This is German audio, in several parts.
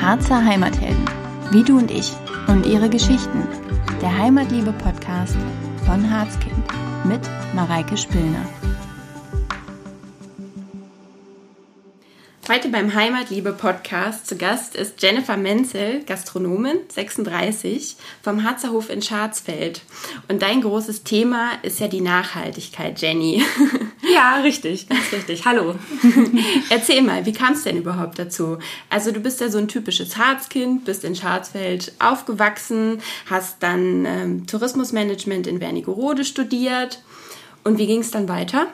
Harzer Heimathelden, wie du und ich und ihre Geschichten. Der Heimatliebe-Podcast von Harzkind mit Mareike Spillner. Heute beim Heimatliebe-Podcast zu Gast ist Jennifer Menzel, Gastronomin, 36, vom Harzerhof in Scharzfeld. Und dein großes Thema ist ja die Nachhaltigkeit, Jenny. Ja, richtig, ganz richtig. Hallo. Erzähl mal, wie kam es denn überhaupt dazu? Also du bist ja so ein typisches Harzkind, bist in Scharzfeld aufgewachsen, hast dann ähm, Tourismusmanagement in Wernigerode studiert. Und wie ging es dann weiter?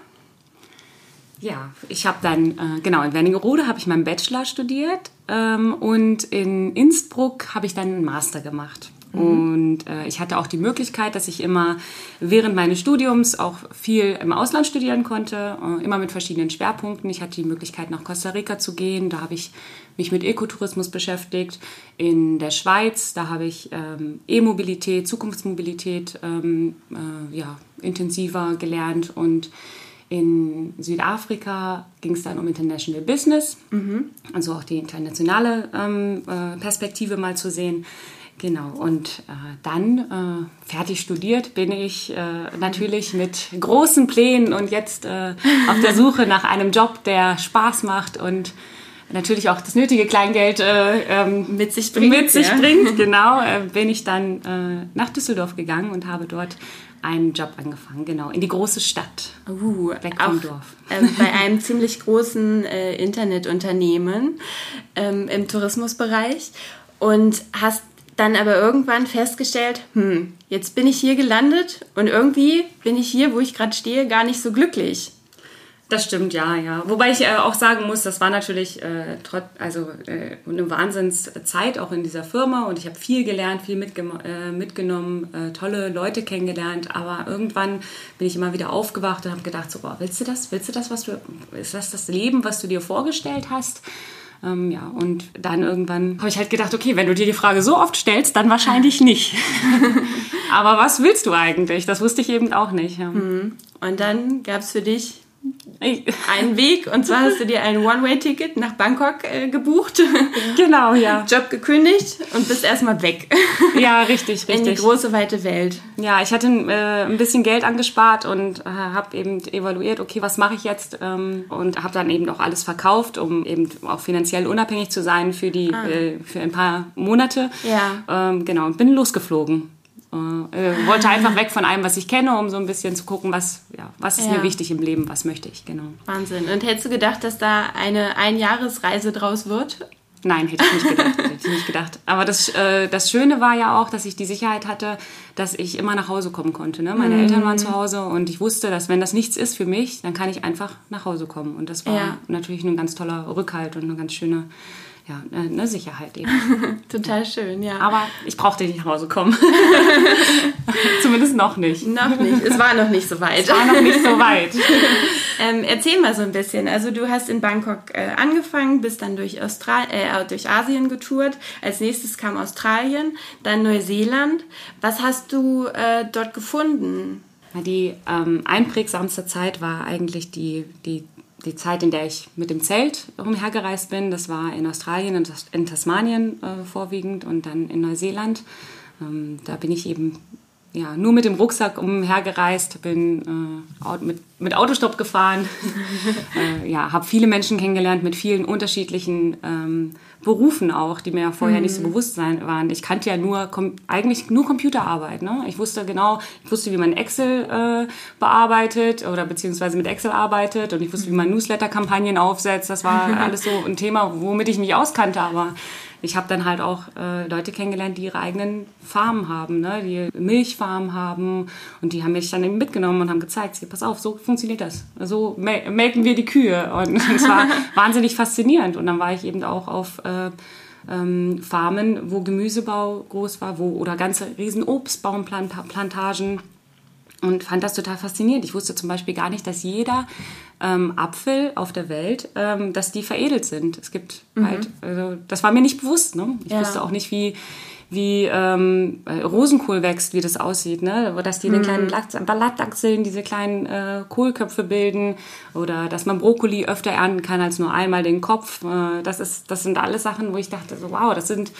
Ja, ich habe dann, äh, genau, in Wernigerode habe ich meinen Bachelor studiert ähm, und in Innsbruck habe ich dann einen Master gemacht. Mhm. Und äh, ich hatte auch die Möglichkeit, dass ich immer während meines Studiums auch viel im Ausland studieren konnte, äh, immer mit verschiedenen Schwerpunkten. Ich hatte die Möglichkeit, nach Costa Rica zu gehen. Da habe ich mich mit Ökotourismus beschäftigt. In der Schweiz, da habe ich ähm, E-Mobilität, Zukunftsmobilität ähm, äh, ja, intensiver gelernt und in Südafrika ging es dann um International Business, mhm. also auch die internationale ähm, äh, Perspektive mal zu sehen. Genau, und äh, dann äh, fertig studiert bin ich äh, natürlich mit großen Plänen und jetzt äh, auf der Suche nach einem Job, der Spaß macht und natürlich auch das nötige Kleingeld äh, ähm, mit sich bringt. Mit sich ja. bringt, genau, bin ich dann nach Düsseldorf gegangen und habe dort einen Job angefangen, genau, in die große Stadt. Uh, weg vom Dorf. Äh, bei einem ziemlich großen äh, Internetunternehmen ähm, im Tourismusbereich und hast dann aber irgendwann festgestellt, hm, jetzt bin ich hier gelandet und irgendwie bin ich hier, wo ich gerade stehe, gar nicht so glücklich. Das stimmt, ja, ja. Wobei ich äh, auch sagen muss, das war natürlich äh, trotz, also äh, eine Wahnsinnszeit auch in dieser Firma und ich habe viel gelernt, viel äh, mitgenommen, äh, tolle Leute kennengelernt. Aber irgendwann bin ich immer wieder aufgewacht und habe gedacht, so, boah, willst du das? Willst du das, was du, ist das das Leben, was du dir vorgestellt hast? Ähm, ja, und dann irgendwann habe ich halt gedacht, okay, wenn du dir die Frage so oft stellst, dann wahrscheinlich nicht. Aber was willst du eigentlich? Das wusste ich eben auch nicht. Ja. Mhm. Und dann gab es für dich einen Weg und zwar hast du dir ein One-Way-Ticket nach Bangkok äh, gebucht. Genau, ja. Job gekündigt und bist erstmal weg. Ja, richtig, richtig. In die große, weite Welt. Ja, ich hatte äh, ein bisschen Geld angespart und äh, habe eben evaluiert, okay, was mache ich jetzt? Ähm, und habe dann eben auch alles verkauft, um eben auch finanziell unabhängig zu sein für, die, ah. Äh, für ein paar Monate. Ja. Ähm, genau, und bin losgeflogen. Äh, wollte einfach weg von allem, was ich kenne, um so ein bisschen zu gucken, was, ja, was ist ja. mir wichtig im Leben, was möchte ich, genau. Wahnsinn. Und hättest du gedacht, dass da eine Einjahresreise draus wird? Nein, hätte ich nicht gedacht. hätte ich nicht gedacht. Aber das, äh, das Schöne war ja auch, dass ich die Sicherheit hatte, dass ich immer nach Hause kommen konnte. Ne? Meine mm. Eltern waren zu Hause und ich wusste, dass wenn das nichts ist für mich, dann kann ich einfach nach Hause kommen. Und das war ja. natürlich ein ganz toller Rückhalt und eine ganz schöne ja, eine Sicherheit eben. Total schön, ja. Aber ich brauchte nicht nach Hause kommen. Zumindest noch nicht. Noch nicht. Es war noch nicht so weit. Es war noch nicht so weit. ähm, erzähl mal so ein bisschen. Also du hast in Bangkok äh, angefangen, bist dann durch, Austral äh, durch Asien getourt. Als nächstes kam Australien, dann Neuseeland. Was hast du äh, dort gefunden? Die ähm, einprägsamste Zeit war eigentlich die, die die Zeit, in der ich mit dem Zelt umhergereist bin, das war in Australien und in Tasmanien äh, vorwiegend und dann in Neuseeland. Ähm, da bin ich eben ja, nur mit dem Rucksack umhergereist, bin äh, mit, mit Autostopp gefahren, äh, ja, habe viele Menschen kennengelernt mit vielen unterschiedlichen ähm, Berufen auch, die mir vorher mhm. nicht so mhm. bewusst sein waren. Ich kannte ja nur eigentlich nur Computerarbeit. Ne? Ich wusste genau, ich wusste, wie man Excel äh, bearbeitet oder beziehungsweise mit Excel arbeitet und ich wusste, wie man Newsletter-Kampagnen aufsetzt. Das war alles so ein Thema, womit ich mich auskannte, aber ich habe dann halt auch äh, Leute kennengelernt, die ihre eigenen Farmen haben, ne? die Milchfarmen haben und die haben mich dann eben mitgenommen und haben gezeigt, hier, pass auf, so funktioniert das. So melken wir die Kühe und es war wahnsinnig faszinierend und dann war ich eben auch auf äh, ähm, Farmen, wo Gemüsebau groß war, wo oder ganze riesen Obstbaumplantagen und fand das total faszinierend. Ich wusste zum Beispiel gar nicht, dass jeder ähm, Apfel auf der Welt, ähm, dass die veredelt sind. Es gibt mhm. halt, also das war mir nicht bewusst. Ne? Ich ja. wusste auch nicht, wie wie ähm, Rosenkohl wächst, wie das aussieht, ne? Dass die den mhm. kleinen Blattachseln diese kleinen äh, Kohlköpfe bilden oder dass man Brokkoli öfter ernten kann als nur einmal den Kopf. Äh, das ist, das sind alles Sachen, wo ich dachte, so, wow, das sind,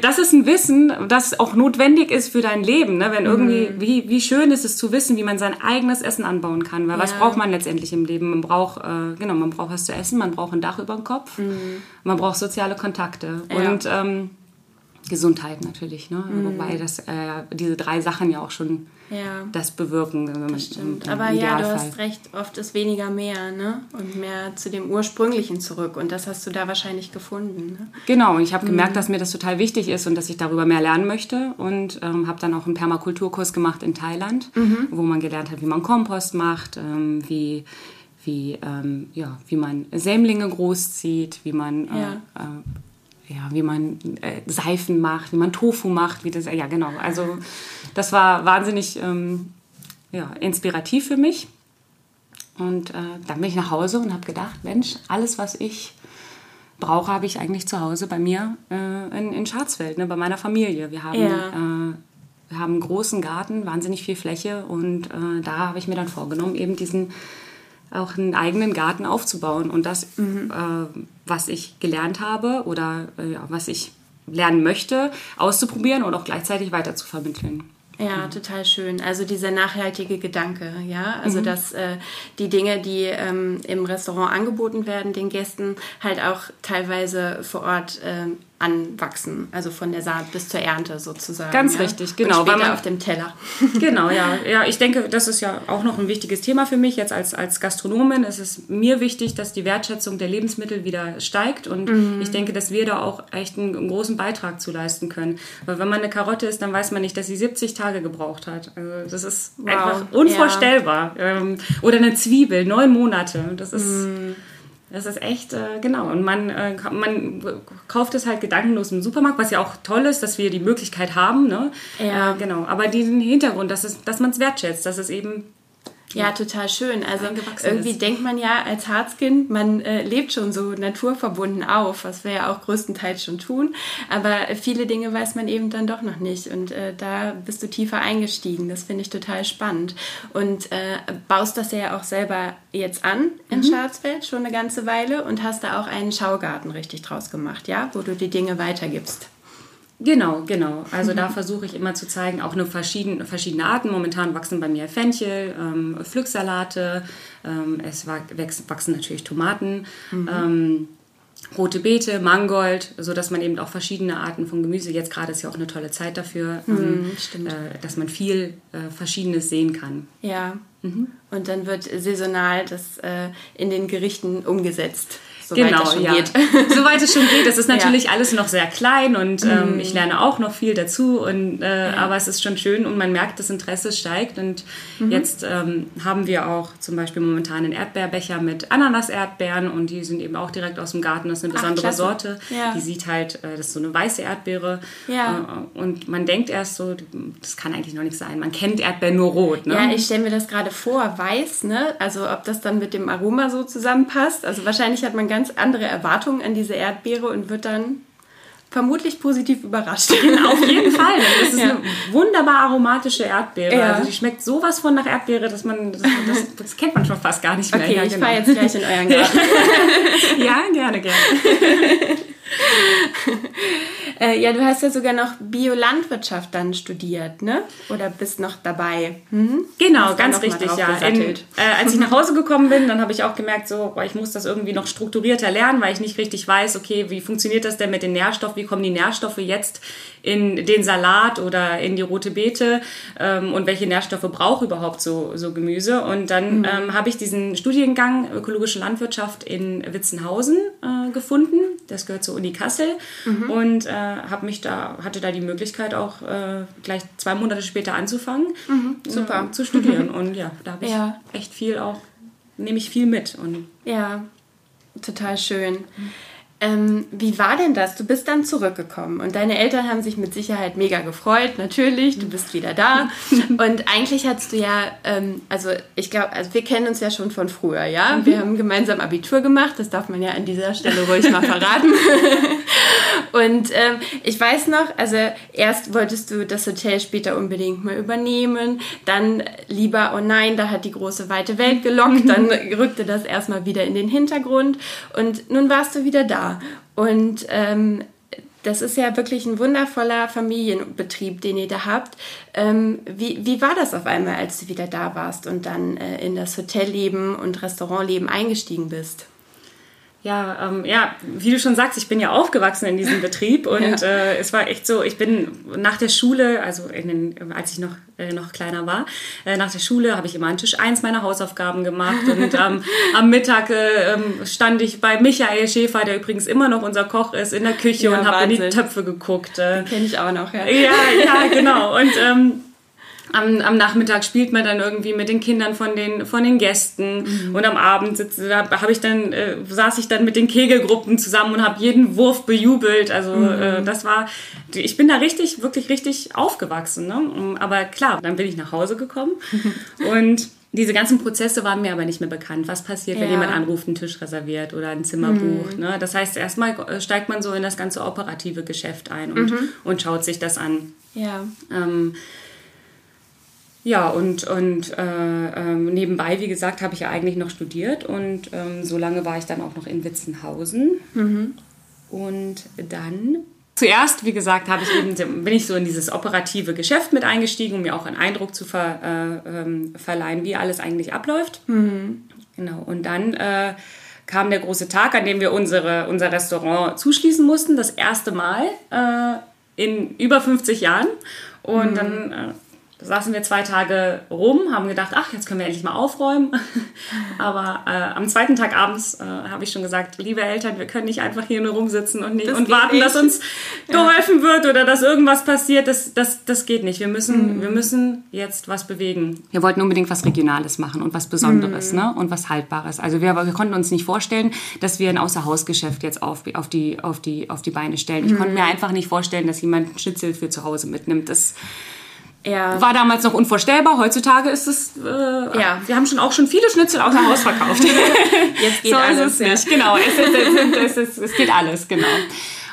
das ist ein Wissen, das auch notwendig ist für dein Leben, ne? Wenn irgendwie, mhm. wie, wie schön ist es zu wissen, wie man sein eigenes Essen anbauen kann, weil ja. was braucht man letztendlich im Leben? Man braucht, äh, genau, man braucht was zu essen, man braucht ein Dach über dem Kopf, mhm. man braucht soziale Kontakte ja. und ähm, Gesundheit natürlich, ne? Mhm. Wobei das, äh, diese drei Sachen ja auch schon ja. das bewirken. Das stimmt. Aber ja, du hast recht, oft ist weniger mehr, ne? Und mehr zu dem Ursprünglichen zurück. Und das hast du da wahrscheinlich gefunden. Ne? Genau, und ich habe mhm. gemerkt, dass mir das total wichtig ist und dass ich darüber mehr lernen möchte. Und ähm, habe dann auch einen Permakulturkurs gemacht in Thailand, mhm. wo man gelernt hat, wie man Kompost macht, ähm, wie wie, ähm, ja, wie man Sämlinge großzieht, wie man äh, ja. äh, ja, wie man äh, Seifen macht, wie man Tofu macht, wie das, ja genau. Also das war wahnsinnig ähm, ja, inspirativ für mich. Und äh, dann bin ich nach Hause und habe gedacht, Mensch, alles, was ich brauche, habe ich eigentlich zu Hause bei mir äh, in, in Scharzfeld, ne, bei meiner Familie. Wir haben, ja. äh, wir haben einen großen Garten, wahnsinnig viel Fläche und äh, da habe ich mir dann vorgenommen, eben diesen auch einen eigenen Garten aufzubauen. Und das, mhm. äh, was ich gelernt habe oder äh, was ich lernen möchte, auszuprobieren und auch gleichzeitig weiter zu vermitteln. Ja, mhm. total schön. Also dieser nachhaltige Gedanke, ja. Also mhm. dass äh, die Dinge, die ähm, im Restaurant angeboten werden, den Gästen halt auch teilweise vor Ort äh, anwachsen, also von der Saat bis zur Ernte sozusagen. Ganz ja? richtig, genau. Und später man, auf dem Teller. genau, ja. Ja, ich denke, das ist ja auch noch ein wichtiges Thema für mich jetzt als, als Gastronomin. Es ist mir wichtig, dass die Wertschätzung der Lebensmittel wieder steigt und mhm. ich denke, dass wir da auch echt einen, einen, großen Beitrag zu leisten können. Weil wenn man eine Karotte isst, dann weiß man nicht, dass sie 70 Tage gebraucht hat. Also das ist wow. einfach unvorstellbar. Ja. Ähm, oder eine Zwiebel, neun Monate. Das ist... Mhm das ist echt, äh, genau. Und man, äh, man kauft es halt gedankenlos im Supermarkt, was ja auch toll ist, dass wir die Möglichkeit haben. Ne? Ja. Äh, genau. Aber diesen Hintergrund, dass, es, dass man es wertschätzt, dass es eben ja, total schön. Also irgendwie ist. denkt man ja als Harzkind, man äh, lebt schon so naturverbunden auf, was wir ja auch größtenteils schon tun. Aber viele Dinge weiß man eben dann doch noch nicht. Und äh, da bist du tiefer eingestiegen. Das finde ich total spannend. Und äh, baust das ja auch selber jetzt an in mhm. Schwarzfeld schon eine ganze Weile und hast da auch einen Schaugarten richtig draus gemacht, ja, wo du die Dinge weitergibst. Genau, genau. Also da versuche ich immer zu zeigen, auch nur verschiedene, verschiedene Arten. Momentan wachsen bei mir Fenchel, ähm, Pflücksalate, ähm, es wachsen natürlich Tomaten. Mhm. Ähm, rote Beete, Mangold, so dass man eben auch verschiedene Arten von Gemüse, jetzt gerade ist ja auch eine tolle Zeit dafür, mhm, äh, dass man viel äh, Verschiedenes sehen kann. Ja. Mhm. Und dann wird saisonal das äh, in den Gerichten umgesetzt soweit genau, es schon ja. geht. Soweit es schon geht. Es ist natürlich ja. alles noch sehr klein und ähm, mm. ich lerne auch noch viel dazu. Und, äh, ja. Aber es ist schon schön und man merkt, das Interesse steigt. Und mhm. jetzt ähm, haben wir auch zum Beispiel momentan einen Erdbeerbecher mit Ananas-Erdbeeren und die sind eben auch direkt aus dem Garten. Das ist eine besondere Ach, Sorte. Die sieht halt, äh, das ist so eine weiße Erdbeere. Ja. Äh, und man denkt erst so, das kann eigentlich noch nicht sein. Man kennt Erdbeeren nur rot. Ne? Ja, ich stelle mir das gerade vor, weiß, ne? Also ob das dann mit dem Aroma so zusammenpasst. Also wahrscheinlich hat man ganz ganz andere Erwartungen an diese Erdbeere und wird dann vermutlich positiv überrascht. Auf jeden Fall. Das ist ja. eine wunderbar aromatische Erdbeere. Ja. Also die schmeckt sowas von nach Erdbeere, dass man das, das, das kennt man schon fast gar nicht mehr. Okay, ja, ich genau. fahre jetzt gleich in euren Garten. ja, gerne, gerne. äh, ja, du hast ja sogar noch Biolandwirtschaft dann studiert, ne? Oder bist noch dabei? Mhm. Genau, ganz richtig, ja. In, äh, als ich nach Hause gekommen bin, dann habe ich auch gemerkt, so, boah, ich muss das irgendwie noch strukturierter lernen, weil ich nicht richtig weiß, okay, wie funktioniert das denn mit den Nährstoffen? Wie kommen die Nährstoffe jetzt in den Salat oder in die rote Beete? Ähm, und welche Nährstoffe braucht überhaupt so, so Gemüse? Und dann mhm. ähm, habe ich diesen Studiengang Ökologische Landwirtschaft in Witzenhausen äh, gefunden. Das gehört zur Uni Kassel. Mhm. Und äh, habe mich da, hatte da die Möglichkeit auch äh, gleich zwei Monate später anzufangen, mhm. Super. Äh, zu studieren. Und ja, da habe ich ja. echt viel auch, nehme ich viel mit. Und ja, total schön. Ähm, wie war denn das? Du bist dann zurückgekommen und deine Eltern haben sich mit Sicherheit mega gefreut, natürlich, du bist wieder da. und eigentlich hattest du ja, ähm, also ich glaube, also wir kennen uns ja schon von früher, ja? Mhm. Wir haben gemeinsam Abitur gemacht, das darf man ja an dieser Stelle ruhig mal verraten. und ähm, ich weiß noch, also erst wolltest du das Hotel später unbedingt mal übernehmen, dann lieber, oh nein, da hat die große weite Welt gelockt, dann rückte das erstmal wieder in den Hintergrund und nun warst du wieder da. Und ähm, das ist ja wirklich ein wundervoller Familienbetrieb, den ihr da habt. Ähm, wie, wie war das auf einmal, als du wieder da warst und dann äh, in das Hotelleben und Restaurantleben eingestiegen bist? Ja, ähm, ja, wie du schon sagst, ich bin ja aufgewachsen in diesem Betrieb und ja. äh, es war echt so, ich bin nach der Schule, also den, als ich noch, äh, noch kleiner war, äh, nach der Schule habe ich immer an Tisch 1 meine Hausaufgaben gemacht und ähm, am Mittag äh, ähm, stand ich bei Michael Schäfer, der übrigens immer noch unser Koch ist, in der Küche ja, und habe in die Töpfe geguckt. Äh. Kenne ich auch noch, ja. Ja, ja, genau. Und ähm, am, am Nachmittag spielt man dann irgendwie mit den Kindern von den, von den Gästen mhm. und am Abend sitze, da habe ich dann, äh, saß ich dann mit den Kegelgruppen zusammen und habe jeden Wurf bejubelt. Also mhm. äh, das war, ich bin da richtig, wirklich richtig aufgewachsen. Ne? Aber klar, dann bin ich nach Hause gekommen und diese ganzen Prozesse waren mir aber nicht mehr bekannt. Was passiert, ja. wenn jemand anruft, einen Tisch reserviert oder ein Zimmer mhm. bucht? Ne? Das heißt, erstmal äh, steigt man so in das ganze operative Geschäft ein und, mhm. und schaut sich das an. Ja. Ähm, ja, und, und äh, ähm, nebenbei, wie gesagt, habe ich ja eigentlich noch studiert und ähm, so lange war ich dann auch noch in Witzenhausen. Mhm. Und dann Zuerst, wie gesagt, habe ich eben, bin ich so in dieses operative Geschäft mit eingestiegen, um mir auch einen Eindruck zu ver, äh, ähm, verleihen, wie alles eigentlich abläuft. Mhm. Genau. Und dann äh, kam der große Tag, an dem wir unsere, unser Restaurant zuschließen mussten. Das erste Mal äh, in über 50 Jahren. Und mhm. dann äh, da saßen wir zwei Tage rum, haben gedacht, ach, jetzt können wir endlich mal aufräumen. Aber äh, am zweiten Tag abends äh, habe ich schon gesagt, liebe Eltern, wir können nicht einfach hier nur rumsitzen und, nicht, und warten, nicht. dass uns geholfen ja. wird oder dass irgendwas passiert. Das, das, das geht nicht. Wir müssen, mhm. wir müssen jetzt was bewegen. Wir wollten unbedingt was Regionales machen und was Besonderes mhm. ne? und was Haltbares. Also wir, wir konnten uns nicht vorstellen, dass wir ein Außerhausgeschäft jetzt auf, auf, die, auf, die, auf die Beine stellen. Ich mhm. konnte mir einfach nicht vorstellen, dass jemand Schnitzel für zu Hause mitnimmt. Das ja. War damals noch unvorstellbar. Heutzutage ist es. Äh, ja. Wir haben schon auch schon viele Schnitzel außer Haus verkauft. Jetzt geht so alles. Ist es nicht. Genau. Es, ist, es, ist, es geht alles. Genau.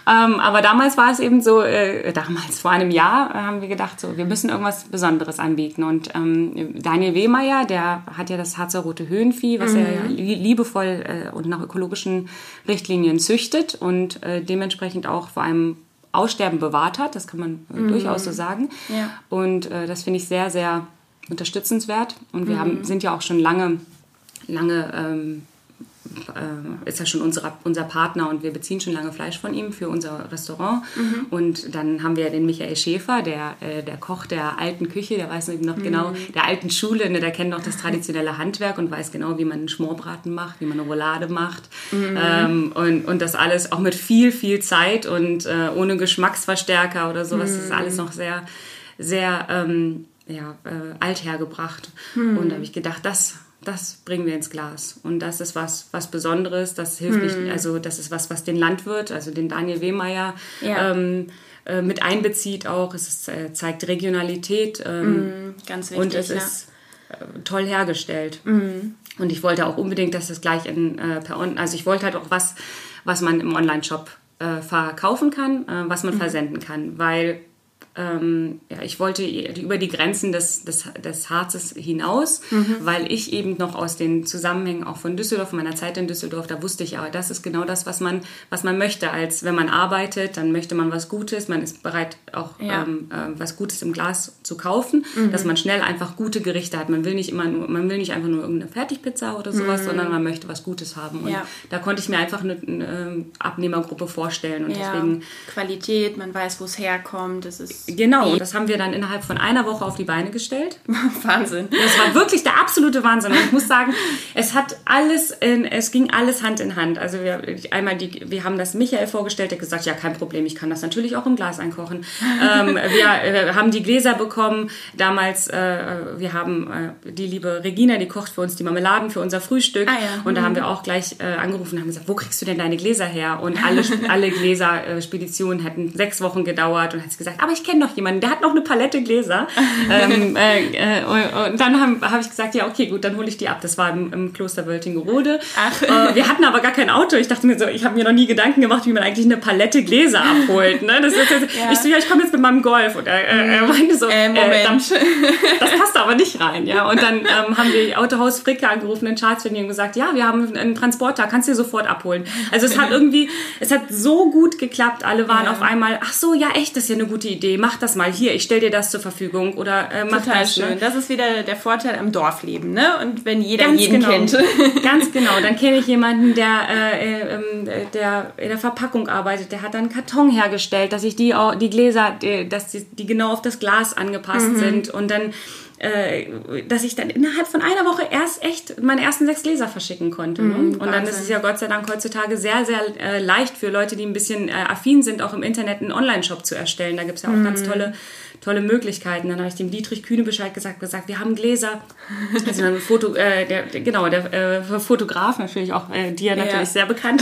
Ähm, aber damals war es eben so, äh, damals vor einem Jahr äh, haben wir gedacht, so, wir müssen irgendwas Besonderes anbieten. Und ähm, Daniel Wehmeier, der hat ja das Harzer Rote Höhenvieh, was mhm. er liebevoll äh, und nach ökologischen Richtlinien züchtet und äh, dementsprechend auch vor allem Aussterben bewahrt hat. Das kann man äh, mhm. durchaus so sagen. Ja. Und äh, das finde ich sehr, sehr unterstützenswert. Und wir mhm. haben, sind ja auch schon lange, lange ähm, äh, ist ja schon unsere, unser Partner und wir beziehen schon lange Fleisch von ihm für unser Restaurant. Mhm. Und dann haben wir den Michael Schäfer, der, äh, der Koch der alten Küche, der weiß noch genau, mhm. der alten Schule, ne, der kennt noch das traditionelle Handwerk und weiß genau, wie man einen Schmorbraten macht, wie man eine Roulade macht. Mhm. Ähm, und, und das alles auch mit viel, viel Zeit und äh, ohne Geschmacksverstärker oder sowas. Das ist alles mhm. noch sehr, sehr ähm, ja, äh, alt hergebracht. Mhm. Und da habe ich gedacht, das das bringen wir ins Glas. Und das ist was, was Besonderes. Das hilft hm. nicht, also das ist was, was den Landwirt, also den Daniel Wehmeier, ja. ähm, äh, mit einbezieht auch. Es ist, äh, zeigt Regionalität. Ähm, hm, ganz wichtig. Und es ja. ist äh, toll hergestellt. Mhm. Und ich wollte auch unbedingt, dass das gleich in äh, per On also ich wollte halt auch was, was man im Online-Shop äh, verkaufen kann, äh, was man mhm. versenden kann, weil ähm, ja, ich wollte über die Grenzen des, des, des Harzes hinaus, mhm. weil ich eben noch aus den Zusammenhängen auch von Düsseldorf, meiner Zeit in Düsseldorf, da wusste ich, aber das ist genau das, was man, was man möchte. Als wenn man arbeitet, dann möchte man was Gutes, man ist bereit auch ja. ähm, äh, was Gutes im Glas zu kaufen, mhm. dass man schnell einfach gute Gerichte hat. Man will nicht immer nur, man will nicht einfach nur irgendeine Fertigpizza oder sowas, mhm. sondern man möchte was Gutes haben. Und ja. da konnte ich mir einfach eine, eine Abnehmergruppe vorstellen und ja. deswegen Qualität, man weiß, wo es herkommt, das ist Genau, das haben wir dann innerhalb von einer Woche auf die Beine gestellt. Wahnsinn. Das war wirklich der absolute Wahnsinn. Und ich muss sagen, es hat alles, in, es ging alles Hand in Hand. Also wir, einmal die, wir haben das Michael vorgestellt, der gesagt, ja kein Problem, ich kann das natürlich auch im Glas einkochen. ähm, wir äh, haben die Gläser bekommen. Damals, äh, wir haben äh, die liebe Regina, die kocht für uns die Marmeladen für unser Frühstück. Ah, ja. Und da haben wir auch gleich äh, angerufen und haben gesagt, wo kriegst du denn deine Gläser her? Und alle, alle Gläser, äh, hätten sechs Wochen gedauert. Und hat sie gesagt, aber ich kenne noch jemanden, der hat noch eine Palette Gläser. ähm, äh, äh, und dann habe hab ich gesagt, ja, okay, gut, dann hole ich die ab. Das war im, im Kloster Wöltingerode. Ach. Äh, wir hatten aber gar kein Auto. Ich dachte mir so, ich habe mir noch nie Gedanken gemacht, wie man eigentlich eine Palette Gläser abholt. Ne? Das ist jetzt, Ja. Ich so, ja, ich komme jetzt mit meinem Golf. Und er, äh, er meinte so, Äh, Moment. dann- das passt aber nicht rein, ja. Und dann ähm, haben wir Autohaus Fricke angerufen in Charleston und gesagt, ja, wir haben einen Transporter, kannst du dir sofort abholen. Also es hat irgendwie, es hat so gut geklappt. Alle waren Ja. auf einmal, ach so, ja, echt, das ist ja eine gute Idee. Mach das mal hier, ich stell dir das zur Verfügung oder äh, mach Total das. schön. Ne? Das ist wieder der Vorteil am Dorfleben, ne? Und wenn jeder Ganz jeden genau. kennt. Ganz genau. Dann kenne ich jemanden, der, äh, äh, ähm, äh, der in der Verpackung arbeitet. Der hat dann einen Karton hergestellt, dass ich die, die Gläser, die, dass die, die genau auf das Glas angepasst Mhm. sind. Und dann, äh, dass ich dann innerhalb von einer Woche erst echt meine ersten sechs Gläser verschicken konnte. Ne? Und dann Mhm, Wahnsinn. ist es ja Gott sei Dank heutzutage sehr, sehr äh, leicht für Leute, die ein bisschen äh, affin sind, auch im Internet einen Online-Shop zu erstellen. Da gibt es ja auch ganz Mhm. tolle tolle Möglichkeiten. Dann habe ich dem Dietrich Kühne Bescheid gesagt, gesagt, wir haben Gläser. Also ein Foto, äh, der, genau, der äh, Fotograf natürlich auch, äh, dir natürlich Ja. sehr bekannt,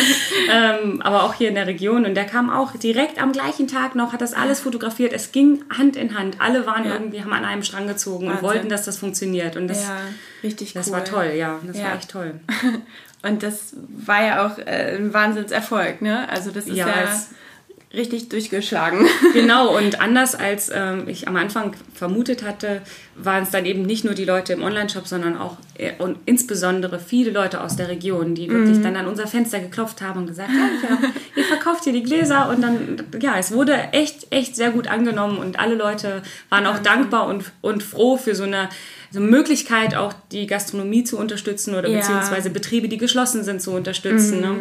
ähm, aber auch hier in der Region. Und der kam auch direkt am gleichen Tag noch, hat das alles fotografiert. Es ging Hand in Hand. Alle waren Ja. irgendwie, haben an einem Strang gezogen und Wahnsinn. wollten, dass das funktioniert. Und das, Ja, richtig cool. das war toll, ja. Das Ja. war echt toll. Und das war ja auch äh, ein Wahnsinnserfolg, ne? Also das ist ja, Ja, richtig durchgeschlagen. Genau, und anders als ähm, ich am Anfang vermutet hatte, waren es dann eben nicht nur die Leute im Online-Shop, sondern auch äh, und insbesondere viele Leute aus der Region, die wirklich dann an unser Fenster geklopft haben und gesagt haben, ja, ihr verkauft hier die Gläser und dann, ja, es wurde echt, echt sehr gut angenommen und alle Leute waren auch dankbar und, und froh für so eine so eine Möglichkeit, auch die Gastronomie zu unterstützen oder Ja. beziehungsweise Betriebe, die geschlossen sind, zu unterstützen. Ne?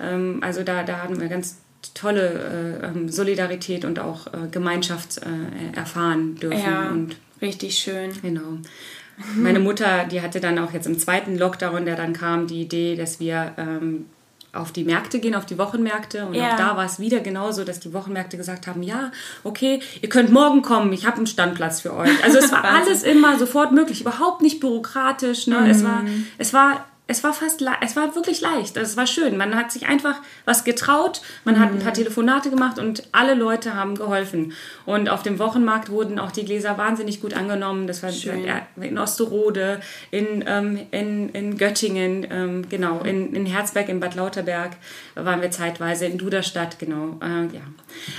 Ähm, also da, da hatten wir ganz tolle äh, ähm, Solidarität und auch äh, Gemeinschaft äh, erfahren dürfen. Ja, Und richtig schön. genau. Meine Mutter, die hatte dann auch jetzt im zweiten Lockdown, der dann kam, die Idee, dass wir ähm, auf die Märkte gehen, auf die Wochenmärkte. Und Ja. auch da war es wieder genauso, dass die Wochenmärkte gesagt haben, ja, okay, ihr könnt morgen kommen, ich habe einen Standplatz für euch. Also es war alles immer sofort möglich, überhaupt nicht bürokratisch. Ne? Es war, es war es war fast, es war wirklich leicht. Also es war schön. Man hat sich einfach was getraut. Man hat ein paar Telefonate gemacht und alle Leute haben geholfen. Und auf dem Wochenmarkt wurden auch die Gläser wahnsinnig gut angenommen. Das war Schön. ja, in Osterode, in, ähm, in, in Göttingen, ähm, genau, in, in Herzberg, in Bad Lauterberg waren wir zeitweise, in Duderstadt, genau. Äh, ja.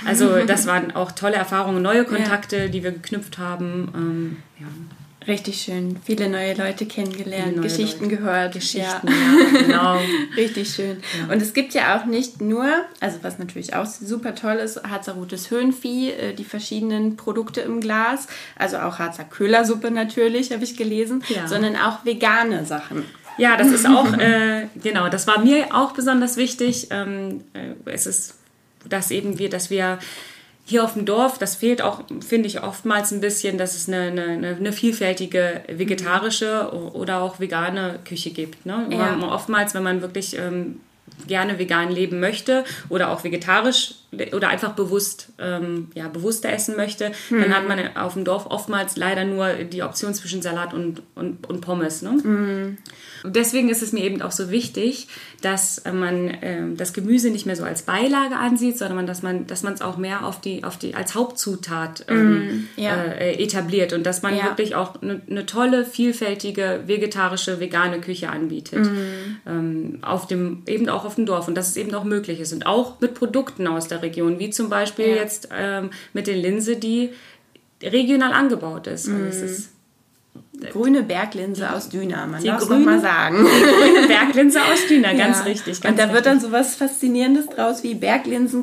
Also das waren auch tolle Erfahrungen, neue Kontakte, die wir geknüpft haben. Ähm, ja. Richtig schön. Viele neue Leute kennengelernt, neue Geschichten Leute. gehört. Geschichten, Ja. ja, genau. Richtig schön. Und es gibt ja auch nicht nur, also was natürlich auch super toll ist, Harzer rotes Höhenvieh, äh, die verschiedenen Produkte im Glas, also auch Harzer Köhlersuppe natürlich, habe ich gelesen, Ja. sondern auch vegane Sachen. Ja, das ist auch, äh, genau, das war mir auch besonders wichtig. Ähm, äh, es ist, dass eben wir, dass wir hier auf dem Dorf, das fehlt auch, finde ich, oftmals ein bisschen, dass es eine, eine, eine vielfältige vegetarische oder auch vegane Küche gibt. Ne? Ja. Oftmals, wenn man wirklich ähm, gerne vegan leben möchte oder auch vegetarisch oder einfach bewusst ähm, ja, bewusster essen möchte, dann hat man auf dem Dorf oftmals leider nur die Option zwischen Salat und, und, und Pommes. Ne? Und Deswegen ist es mir eben auch so wichtig, dass äh, man ähm, das Gemüse nicht mehr so als Beilage ansieht, sondern dass man dass man es auch mehr auf die auf die als Hauptzutat ähm, ja. äh, etabliert und dass man Ja. wirklich auch eine eine tolle vielfältige vegetarische vegane Küche anbietet ähm, auf dem eben auch auf dem Dorf und dass es eben auch möglich ist und auch mit Produkten aus der Region wie zum Beispiel Ja. jetzt ähm, mit den Linse, die regional angebaut ist. Also es ist Grüne Berglinse aus Düna, man Die darf es grüne- mal sagen. grüne Berglinse aus Düna, ganz Ja. richtig. Ganz und da wird richtig. dann so was Faszinierendes draus wie Berglinsen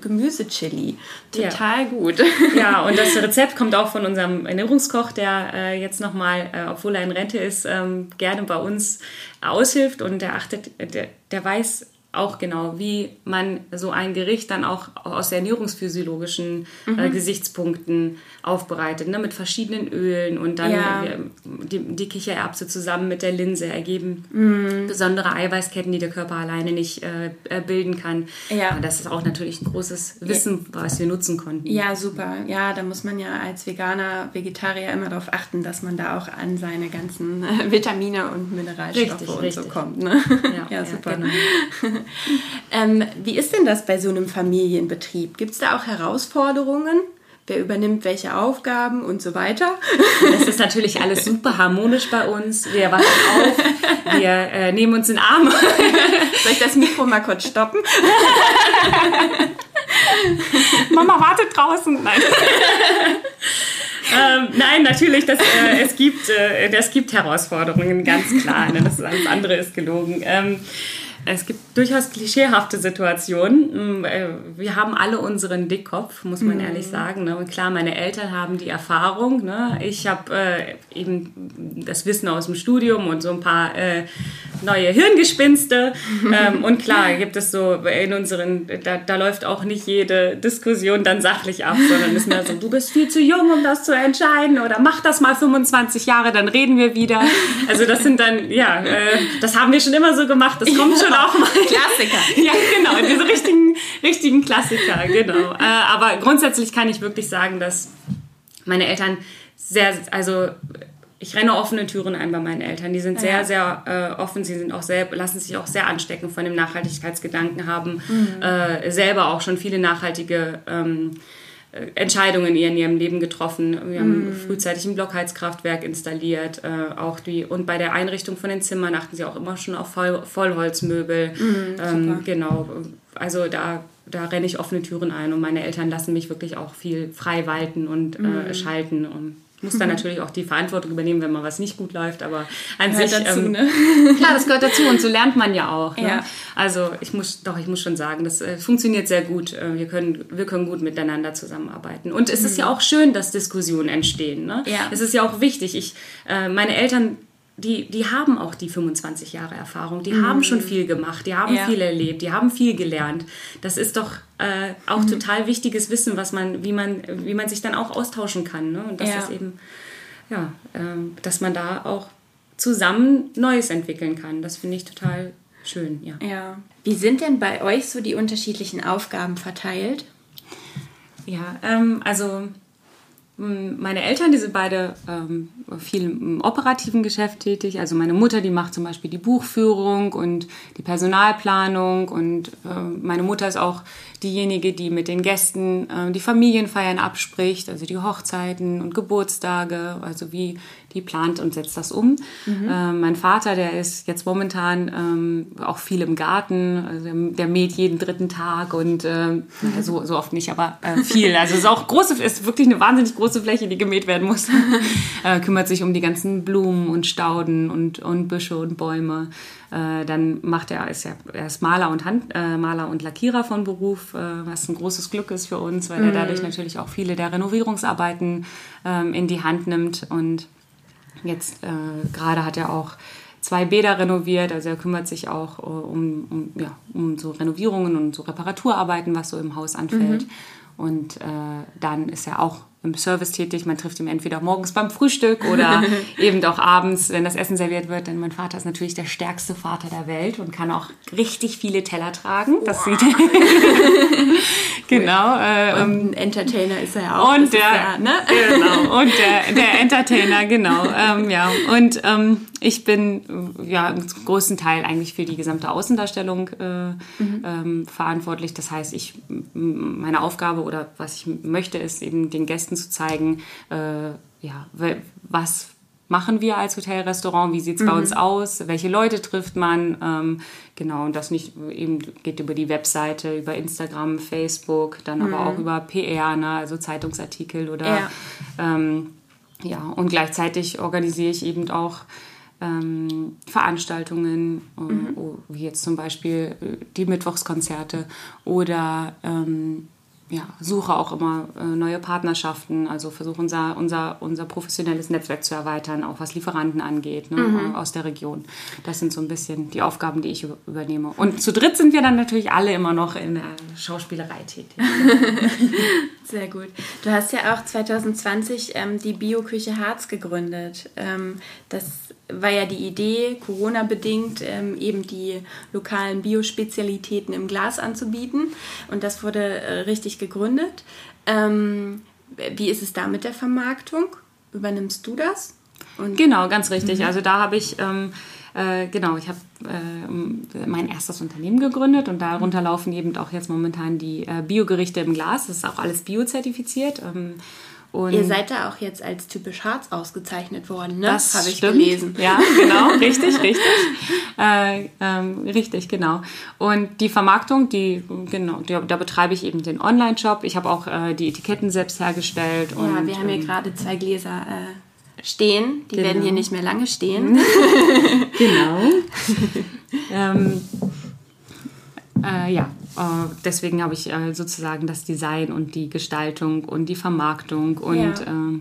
Gemüsechili. Ja. Total gut. Ja, und das Rezept kommt auch von unserem Ernährungskoch, der äh, jetzt nochmal, äh, obwohl er in Rente ist, ähm, gerne bei uns aushilft und der achtet, der, der weiß auch genau, wie man so ein Gericht dann auch aus ernährungsphysiologischen mhm. äh, Gesichtspunkten aufbereitet, ne? mit verschiedenen Ölen und dann ja. die, die, Kichererbse zusammen mit der Linse ergeben mhm. besondere Eiweißketten, die der Körper alleine nicht äh, äh bilden kann. Ja. Aber das ist auch natürlich ein großes Wissen, ja. was wir nutzen konnten. Ja, super. Ja, da muss man ja als Veganer, Vegetarier immer darauf achten, dass man da auch an seine ganzen äh, Vitamine und Mineralstoffe richtig, und richtig. so kommt. Ne? Ja, ja, super. Genau. Ähm, wie ist denn das bei so einem Familienbetrieb? Gibt es da auch Herausforderungen? wer übernimmt welche Aufgaben und so weiter. Das ist natürlich alles super harmonisch bei uns. Wir wachen auf, wir äh, nehmen uns in Arme. Soll ich das Mikro mal kurz stoppen? Mama wartet draußen. Nein. ähm, nein, natürlich, das, äh, es, gibt, äh, es gibt Herausforderungen, ganz klar. Ne? Das alles andere ist gelogen. Ähm, es gibt durchaus klischeehafte Situationen. Mm, äh, wir haben alle unseren Dickkopf, muss man mhm. ehrlich sagen. Ne? Und klar, meine Eltern haben die Erfahrung. Ne? Ich habe äh, eben das Wissen aus dem Studium und so ein paar äh, neue Hirngespinste. ähm, und klar, gibt es so in unseren, da, da, läuft auch nicht jede Diskussion dann sachlich ab, sondern ist mehr so, du bist viel zu jung, um das zu entscheiden oder mach das mal 25 Jahre, dann reden wir wieder. Also das sind dann, ja, äh, das haben wir schon immer so gemacht, das kommt schon auch mal. Klassiker. ja, genau, diese richtigen, richtigen Klassiker, genau. Äh, aber grundsätzlich kann ich wirklich sagen, dass meine Eltern sehr, also ich renne offene Türen ein bei meinen Eltern. Die sind sehr, ja. sehr äh, offen. Sie sind auch sehr, lassen sich auch sehr anstecken von dem Nachhaltigkeitsgedanken, haben mhm. äh, selber auch schon viele nachhaltige ähm, äh, Entscheidungen in ihrem Leben getroffen. Wir haben mm. frühzeitig ein Blockheizkraftwerk installiert, äh, auch die und bei der Einrichtung von den Zimmern achten sie auch immer schon auf Voll, Vollholzmöbel. Mm, ähm, genau, also da da renne ich offene Türen ein und meine Eltern lassen mich wirklich auch viel frei walten und mm. äh, schalten und muss dann natürlich auch die Verantwortung übernehmen, wenn mal was nicht gut läuft, aber an gehört sich dazu, ähm, ne? klar, das gehört dazu und so lernt man ja auch. Ne? Ja. Also ich muss doch, ich muss schon sagen, das äh, funktioniert sehr gut. Äh, wir können, wir können gut miteinander zusammenarbeiten und es mhm. ist ja auch schön, dass Diskussionen entstehen. Ne? Ja. Es ist ja auch wichtig. Ich, äh, meine Eltern die, die haben auch die 25 Jahre Erfahrung, die mhm. haben schon viel gemacht, die haben ja. viel erlebt, die haben viel gelernt. Das ist doch äh, auch mhm. total wichtiges Wissen, was man, wie man, wie man sich dann auch austauschen kann. Ne? Und das ja. ist eben, ja, äh, dass man da auch zusammen Neues entwickeln kann. Das finde ich total schön, ja. Ja. Wie sind denn bei euch so die unterschiedlichen Aufgaben verteilt? Ja, ähm, also meine Eltern, die sind beide ähm, viel im operativen Geschäft tätig. Also meine Mutter, die macht zum Beispiel die Buchführung und die Personalplanung und äh, meine Mutter ist auch diejenige, die mit den Gästen äh, die Familienfeiern abspricht, also die Hochzeiten und Geburtstage, also wie die plant und setzt das um. Mhm. Äh, mein Vater, der ist jetzt momentan ähm, auch viel im Garten, also der, mäht jeden dritten Tag und äh, so, so oft nicht, aber äh, viel. Also es ist auch große, ist wirklich eine wahnsinnig große Fläche, die gemäht werden muss. Äh, kümmert sich um die ganzen Blumen und Stauden und, und Büsche und Bäume. Äh, dann macht er, ist er, er ist Maler und Hand, äh, Maler und Lackierer von Beruf, was ein großes Glück ist für uns, weil mm. er dadurch natürlich auch viele der Renovierungsarbeiten ähm, in die Hand nimmt. Und jetzt äh, gerade hat er auch zwei Bäder renoviert, also er kümmert sich auch äh, um, um, ja, um so Renovierungen und so Reparaturarbeiten, was so im Haus anfällt. Mhm. Und äh, dann ist er auch im Service tätig. Man trifft ihn entweder morgens beim Frühstück oder eben auch abends, wenn das Essen serviert wird. Denn mein Vater ist natürlich der stärkste Vater der Welt und kann auch richtig viele Teller tragen. Das sieht genau. Äh, und ein Entertainer ist er ja auch. Und der, ja, ne? genau. Und der, der Entertainer, genau. Ähm, ja. Und ähm, ich bin ja im großen Teil eigentlich für die gesamte Außendarstellung äh, mhm. ähm, verantwortlich. Das heißt, ich meine Aufgabe oder was ich möchte, ist eben den Gästen zu zeigen, äh, ja, was machen wir als Hotelrestaurant, wie sieht es mhm. bei uns aus, welche Leute trifft man, ähm, genau, und das nicht eben geht über die Webseite, über Instagram, Facebook, dann mhm. aber auch über PR, ne, also Zeitungsartikel oder ja. Ähm, ja, und gleichzeitig organisiere ich eben auch ähm, Veranstaltungen, äh, mhm. wie jetzt zum Beispiel äh, die Mittwochskonzerte oder ähm, ja, suche auch immer äh, neue Partnerschaften, also versuche unser, unser, unser professionelles Netzwerk zu erweitern, auch was Lieferanten angeht, ne, mhm. aus der Region. Das sind so ein bisschen die Aufgaben, die ich übernehme. Und zu dritt sind wir dann natürlich alle immer noch in der Schauspielerei tätig. Sehr gut. Du hast ja auch 2020 ähm, die Bioküche Harz gegründet. Ähm, das war ja die Idee, Corona-bedingt ähm, eben die lokalen Biospezialitäten im Glas anzubieten. Und das wurde äh, richtig gegründet. Ähm, wie ist es da mit der Vermarktung? Übernimmst du das? Und genau, ganz richtig. Mhm. Also da habe ich ähm, äh, genau, ich habe äh, mein erstes Unternehmen gegründet und darunter laufen eben auch jetzt momentan die äh, Biogerichte im Glas. Das ist auch alles biozertifiziert. Ähm, und Ihr seid da auch jetzt als typisch Harz ausgezeichnet worden, ne? Das habe ich stimmt. gelesen. Ja, genau, richtig, richtig. Äh, ähm, richtig, genau. Und die Vermarktung, die, genau, die, da betreibe ich eben den Online-Shop. Ich habe auch äh, die Etiketten selbst hergestellt. Ja, und, wir haben hier ähm, gerade zwei Gläser äh, stehen. Die genau. werden hier nicht mehr lange stehen. genau. ähm, äh, ja, äh, deswegen habe ich äh, sozusagen das Design und die Gestaltung und die Vermarktung und. Ja. Äh,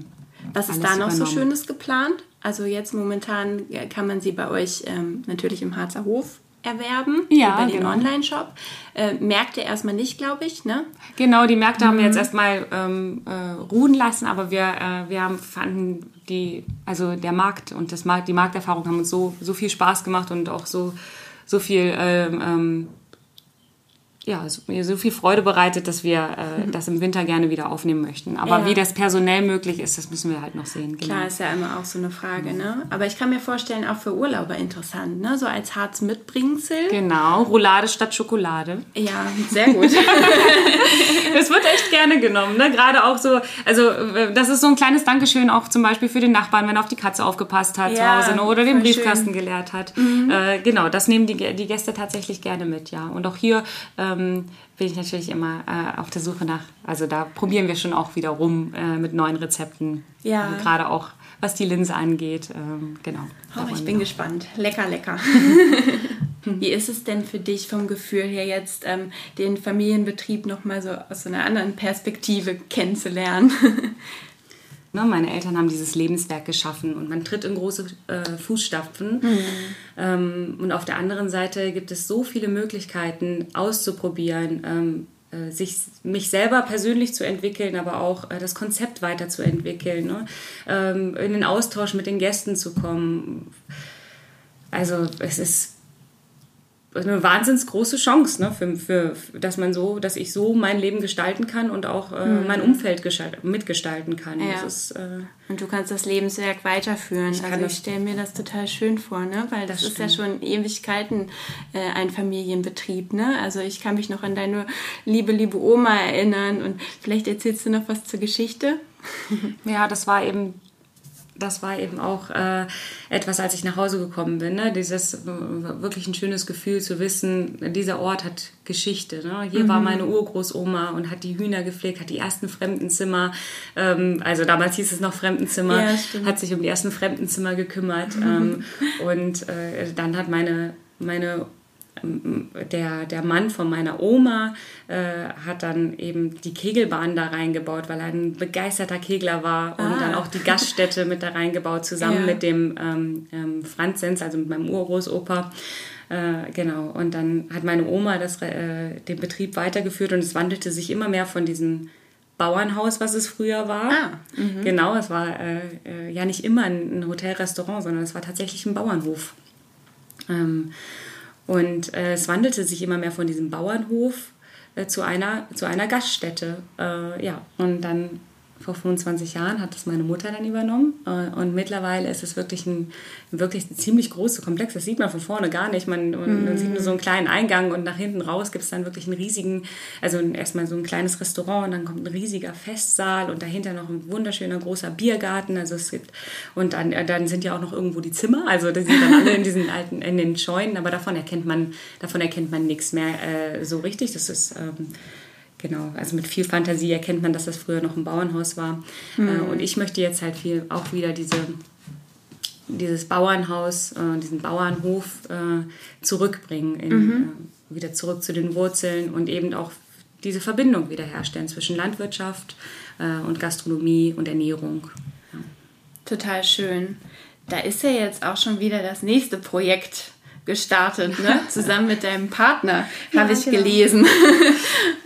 Was ist da noch übernommen. so Schönes geplant? Also jetzt momentan kann man sie bei euch ähm, natürlich im Harzer Hof erwerben ja, über den genau. Online-Shop. Äh, Märkte erstmal nicht, glaube ich, ne? Genau, die Märkte mhm. haben wir jetzt erstmal ähm, äh, ruhen lassen, aber wir, äh, wir haben, fanden die, also der Markt und das Markt, die Markterfahrung haben uns so, so viel Spaß gemacht und auch so, so viel ähm, ähm ja, mir so viel Freude bereitet, dass wir äh, mhm. das im Winter gerne wieder aufnehmen möchten. Aber ja. wie das personell möglich ist, das müssen wir halt noch sehen. Genau. Klar, ist ja immer auch so eine Frage, ne? Aber ich kann mir vorstellen, auch für Urlauber interessant, ne? So als Harz mitbringsel. Genau, Roulade statt Schokolade. Ja, sehr gut. das wird echt gerne genommen, ne? Gerade auch so, also äh, das ist so ein kleines Dankeschön auch zum Beispiel für den Nachbarn, wenn er auf die Katze aufgepasst hat ja, zu Hause ne? oder den Briefkasten schön. geleert hat. Mhm. Äh, genau, das nehmen die, die Gäste tatsächlich gerne mit, ja. Und auch hier äh, ähm, bin ich natürlich immer äh, auf der Suche nach, also da probieren wir schon auch wieder rum äh, mit neuen Rezepten. Ja. Also gerade auch was die Linse angeht. Ähm, genau. Oh, ich bin gespannt. Lecker, lecker. Wie ist es denn für dich vom Gefühl her jetzt, ähm, den Familienbetrieb nochmal so aus so einer anderen Perspektive kennenzulernen? Ne, meine Eltern haben dieses Lebenswerk geschaffen und man tritt in große äh, Fußstapfen. Mhm. Ähm, und auf der anderen Seite gibt es so viele Möglichkeiten auszuprobieren, ähm, äh, sich, mich selber persönlich zu entwickeln, aber auch äh, das Konzept weiterzuentwickeln, ne? ähm, in den Austausch mit den Gästen zu kommen. Also es ist eine wahnsinns große Chance, ne, für, für, dass man so, dass ich so mein Leben gestalten kann und auch äh, mhm. mein Umfeld mitgestalten kann. Ja. Ist, äh, und du kannst das Lebenswerk weiterführen. Ich also ich stelle mir das total schön vor, ne? Weil das, das ist ja schon Ewigkeiten äh, ein Familienbetrieb, ne? Also ich kann mich noch an deine liebe, liebe Oma erinnern und vielleicht erzählst du noch was zur Geschichte. ja, das war eben das war eben auch äh, etwas, als ich nach Hause gekommen bin. Ne? Dieses äh, wirklich ein schönes Gefühl zu wissen, dieser Ort hat Geschichte. Ne? Hier mhm. war meine Urgroßoma und hat die Hühner gepflegt, hat die ersten Fremdenzimmer, ähm, also damals hieß es noch Fremdenzimmer, ja, hat sich um die ersten Fremdenzimmer gekümmert. Ähm, und äh, dann hat meine, meine der, der Mann von meiner Oma äh, hat dann eben die Kegelbahn da reingebaut, weil er ein begeisterter Kegler war und ah. dann auch die Gaststätte mit da reingebaut, zusammen ja. mit dem ähm, ähm, Franz Sens, also mit meinem Urgroßopa. Äh, genau, und dann hat meine Oma das, äh, den Betrieb weitergeführt und es wandelte sich immer mehr von diesem Bauernhaus, was es früher war. Ah, mhm. genau, es war äh, äh, ja nicht immer ein Hotel-Restaurant, sondern es war tatsächlich ein Bauernhof. Ähm, und äh, es wandelte sich immer mehr von diesem Bauernhof äh, zu, einer, zu einer Gaststätte. Äh, ja, und dann vor 25 Jahren hat das meine Mutter dann übernommen. Äh, und mittlerweile ist es wirklich ein wirklich ziemlich großer Komplex. Das sieht man von vorne gar nicht. Man, man sieht nur so einen kleinen Eingang und nach hinten raus gibt es dann wirklich einen riesigen, also erstmal so ein kleines Restaurant und dann kommt ein riesiger Festsaal und dahinter noch ein wunderschöner großer Biergarten. Also es gibt, und dann, äh, dann sind ja auch noch irgendwo die Zimmer. Also die sind dann alle in diesen alten, in den Scheunen, aber davon erkennt man, davon erkennt man nichts mehr äh, so richtig. Das ist ähm, Genau, also mit viel Fantasie erkennt man, dass das früher noch ein Bauernhaus war. Mhm. und ich möchte jetzt halt viel auch wieder diese, dieses Bauernhaus, äh, diesen Bauernhof äh, zurückbringen, in, mhm. wieder zurück zu den Wurzeln und eben auch diese Verbindung wiederherstellen zwischen Landwirtschaft äh, und Gastronomie und Ernährung. Ja. Total schön. Da ist ja jetzt auch schon wieder das nächste Projekt gestartet, ne? zusammen mit deinem Partner, ja, habe ich genau. gelesen.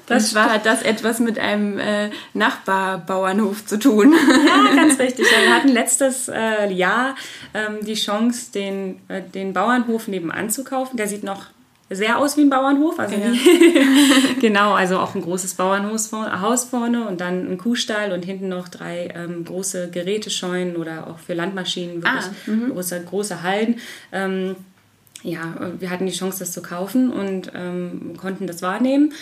Das war, hat das etwas mit einem äh, Nachbarbauernhof zu tun? Ja, ganz richtig. Ja, wir hatten letztes äh, Jahr ähm, die Chance, den, äh, den Bauernhof nebenan zu kaufen. Der sieht noch sehr aus wie ein Bauernhof. Also ja. genau, also auch ein großes Bauernhaus vorne und dann ein Kuhstall und hinten noch drei ähm, große Gerätescheunen oder auch für Landmaschinen wirklich ah, große, große Hallen. Ähm, ja, wir hatten die Chance, das zu kaufen und ähm, konnten das wahrnehmen.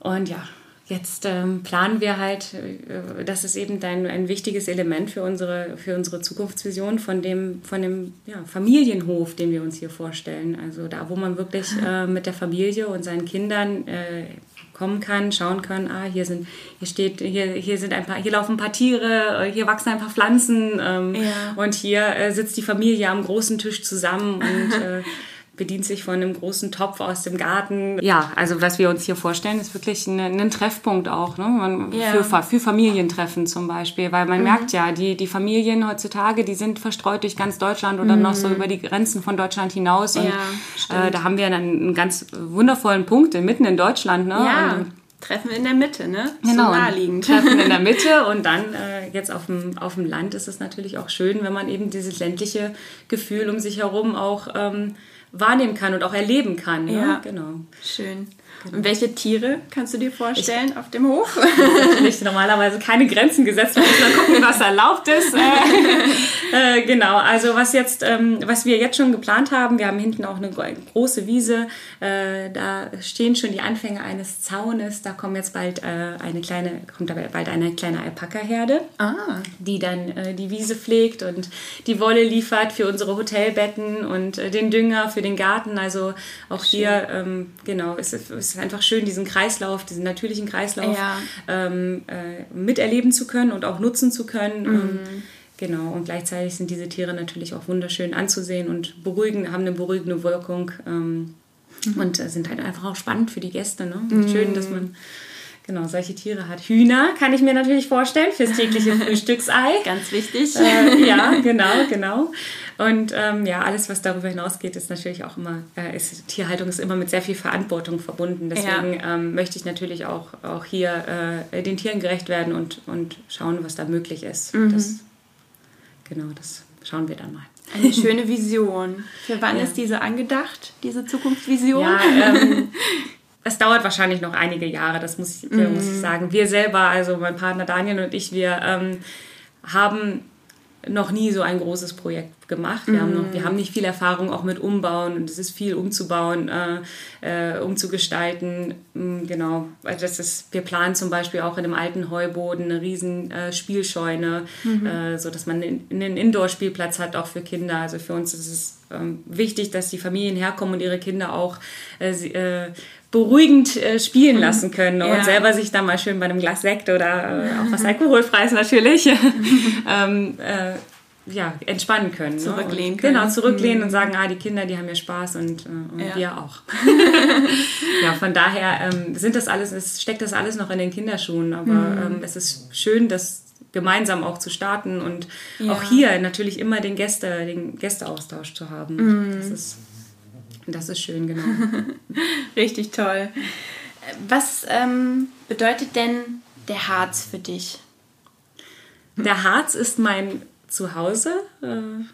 Und ja, jetzt ähm, planen wir halt, äh, das ist eben ein, ein wichtiges Element für unsere, für unsere Zukunftsvision von dem, von dem ja, Familienhof, den wir uns hier vorstellen. Also da, wo man wirklich äh, mit der Familie und seinen Kindern äh, kommen kann, schauen kann, ah, hier sind, hier steht, hier, hier sind ein paar, hier laufen ein paar Tiere, äh, hier wachsen ein paar Pflanzen ähm, ja. und hier äh, sitzt die Familie am großen Tisch zusammen und äh, bedient sich von einem großen Topf aus dem Garten. Ja, also was wir uns hier vorstellen, ist wirklich ein, ein Treffpunkt auch, ne? Man, ja. für, für Familientreffen zum Beispiel, weil man mhm. merkt ja, die, die Familien heutzutage, die sind verstreut durch ganz Deutschland oder mhm. noch so über die Grenzen von Deutschland hinaus. Und ja, äh, da haben wir dann einen ganz wundervollen Punkt mitten in Deutschland. Ne? Ja. Und, Treffen in der Mitte, ne? Genau. So naheliegend. Treffen in der Mitte und dann äh, jetzt auf dem, auf dem Land ist es natürlich auch schön, wenn man eben dieses ländliche Gefühl um sich herum auch ähm, wahrnehmen kann und auch erleben kann. Ne? Ja, genau. Schön. Und welche Tiere kannst du dir vorstellen ich, auf dem Hof? Natürlich normalerweise keine Grenzen gesetzt, man muss mal gucken, was erlaubt ist. Äh, äh, genau, also was jetzt, ähm, was wir jetzt schon geplant haben, wir haben hinten auch eine große Wiese, äh, da stehen schon die Anfänge eines Zaunes, da kommt jetzt bald äh, eine kleine, kommt da bald eine kleine Alpaka-Herde, ah. die dann äh, die Wiese pflegt und die Wolle liefert für unsere Hotelbetten und äh, den Dünger für den Garten. Also auch Schön. hier, ähm, genau, ist, ist ist einfach schön, diesen Kreislauf, diesen natürlichen Kreislauf ja. ähm, äh, miterleben zu können und auch nutzen zu können. Mhm. Ähm, genau, und gleichzeitig sind diese Tiere natürlich auch wunderschön anzusehen und beruhigen, haben eine beruhigende Wirkung ähm, mhm. und äh, sind halt einfach auch spannend für die Gäste. Ne? Mhm. Schön, dass man genau solche Tiere hat. Hühner kann ich mir natürlich vorstellen fürs tägliche Frühstücksei. Ganz wichtig. Äh, ja, genau, genau. Und ähm, ja, alles, was darüber hinausgeht, ist natürlich auch immer, äh, ist, Tierhaltung ist immer mit sehr viel Verantwortung verbunden. Deswegen ja. ähm, möchte ich natürlich auch, auch hier äh, den Tieren gerecht werden und, und schauen, was da möglich ist. Mhm. Das, genau, das schauen wir dann mal. Eine schöne Vision. Für wann ja. ist diese angedacht, diese Zukunftsvision? Ja, ähm, es dauert wahrscheinlich noch einige Jahre, das muss ich, mhm. muss ich sagen. Wir selber, also mein Partner Daniel und ich, wir ähm, haben noch nie so ein großes Projekt gemacht. Wir, mm. haben, noch, wir haben nicht viel Erfahrung auch mit Umbauen und es ist viel umzubauen, äh, äh, umzugestalten. Mm, genau, also das ist, wir planen zum Beispiel auch in einem alten Heuboden eine riesen äh, Spielscheune, mhm. äh, so dass man einen Indoor-Spielplatz hat, auch für Kinder. Also für uns ist es ähm, wichtig, dass die Familien herkommen und ihre Kinder auch äh, äh, beruhigend äh, spielen mhm. lassen können ja. und selber sich dann mal schön bei einem Glas Sekt oder äh, auch was alkoholfreies natürlich ähm, äh, ja, entspannen können. Ne? Zurücklehnen ne? können. Genau, zurücklehnen mhm. und sagen, ah, die Kinder, die haben ja Spaß und, äh, und ja. wir auch. ja, von daher ähm, sind das alles, es steckt das alles noch in den Kinderschuhen, aber mhm. ähm, es ist schön, das gemeinsam auch zu starten und ja. auch hier natürlich immer den Gäste, den Gästeaustausch zu haben. Mhm. Das ist das ist schön, genau. Richtig toll. Was ähm, bedeutet denn der Harz für dich? Der Harz ist mein Zuhause. Äh,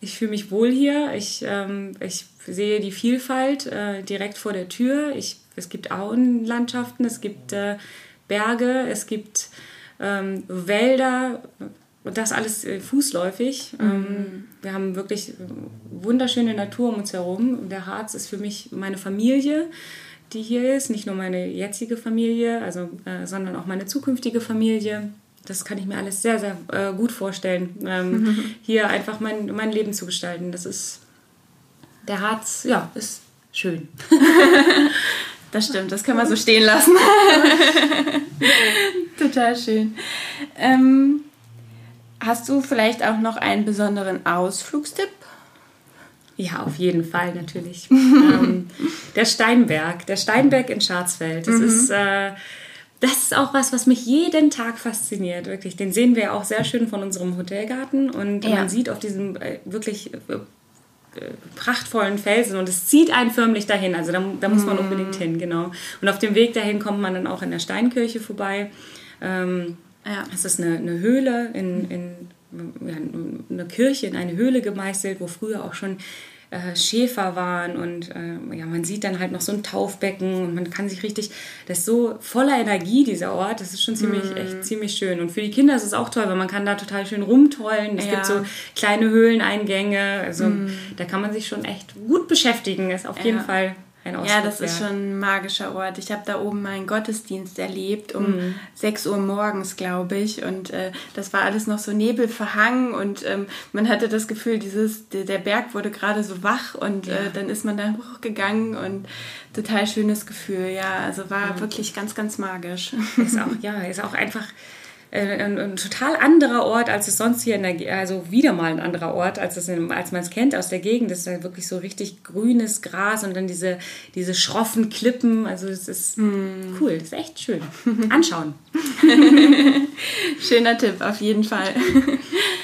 ich fühle mich wohl hier. Ich, ähm, ich sehe die Vielfalt äh, direkt vor der Tür. Ich, es gibt Auenlandschaften, es gibt äh, Berge, es gibt ähm, Wälder, das alles äh, fußläufig. Mhm. Ähm, wir haben wirklich wunderschöne Natur um uns herum. Der Harz ist für mich meine Familie, die hier ist. Nicht nur meine jetzige Familie, also, äh, sondern auch meine zukünftige Familie. Das kann ich mir alles sehr, sehr äh, gut vorstellen, ähm, mhm. hier einfach mein, mein Leben zu gestalten. Das ist, der Harz, ja, ist schön. Das stimmt, das können wir so stehen lassen. Total schön. Ähm, Hast du vielleicht auch noch einen besonderen Ausflugstipp? Ja, auf jeden Fall natürlich. ähm, der Steinberg, der Steinberg in Schwarzfeld. Das mhm. ist äh, das ist auch was, was mich jeden Tag fasziniert, wirklich. Den sehen wir auch sehr schön von unserem Hotelgarten und ja. man sieht auf diesem äh, wirklich äh, prachtvollen Felsen und es zieht einen förmlich dahin. Also da, da muss man mhm. unbedingt hin, genau. Und auf dem Weg dahin kommt man dann auch in der Steinkirche vorbei. Ähm, ja. Es ist eine, eine Höhle in, in ja, eine Kirche in eine Höhle gemeißelt, wo früher auch schon äh, Schäfer waren und äh, ja, man sieht dann halt noch so ein Taufbecken und man kann sich richtig, das ist so voller Energie, dieser Ort, das ist schon ziemlich, mm. echt ziemlich schön. Und für die Kinder ist es auch toll, weil man kann da total schön rumtollen. Es ja. gibt so kleine Höhleneingänge, also mm. da kann man sich schon echt gut beschäftigen, ist auf ja. jeden Fall ein Ja, das ist schon ein magischer Ort. Ich habe da oben meinen Gottesdienst erlebt um mhm. 6 Uhr morgens, glaube ich. Und äh, das war alles noch so nebelverhangen und ähm, man hatte das Gefühl, dieses, der Berg wurde gerade so wach und äh, ja. äh, dann ist man da hochgegangen und total schönes Gefühl. Ja, also war mhm. wirklich ganz, ganz magisch. Ist auch, ja, ist auch einfach ein, ein, total anderer Ort, als es sonst hier in der, also wieder mal ein anderer Ort, als, es in, als man es kennt aus der Gegend. Das ist halt wirklich so richtig grünes Gras und dann diese, diese schroffen Klippen. Also es ist mm. cool, das ist echt schön. Anschauen. Schöner Tipp, auf jeden Fall.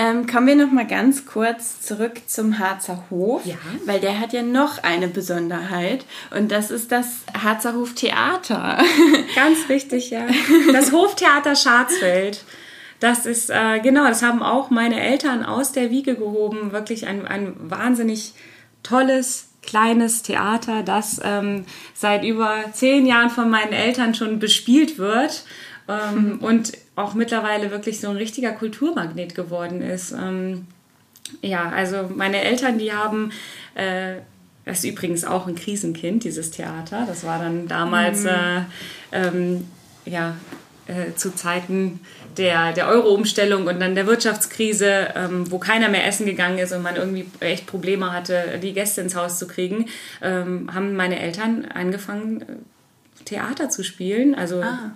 Ähm, kommen wir noch mal ganz kurz zurück zum Harzer Hof, ja. weil der hat ja noch eine Besonderheit und das ist das Harzer Hof Theater. Ganz wichtig, ja. Das Hoftheater Scharzfeld. Das ist, äh, genau, das haben auch meine Eltern aus der Wiege gehoben. Wirklich ein, ein wahnsinnig tolles, kleines Theater, das ähm, seit über zehn Jahren von meinen Eltern schon bespielt wird ähm, und auch mittlerweile wirklich so ein richtiger Kulturmagnet geworden ist. Ähm, ja, also meine Eltern, die haben, äh, das ist übrigens auch ein Krisenkind, dieses Theater. Das war dann damals, mhm. äh, ähm, ja, äh, zu Zeiten der, der Euro-Umstellung und dann der Wirtschaftskrise, ähm, wo keiner mehr essen gegangen ist und man irgendwie echt Probleme hatte, die Gäste ins Haus zu kriegen, ähm, haben meine Eltern angefangen, äh, Theater zu spielen. Also ah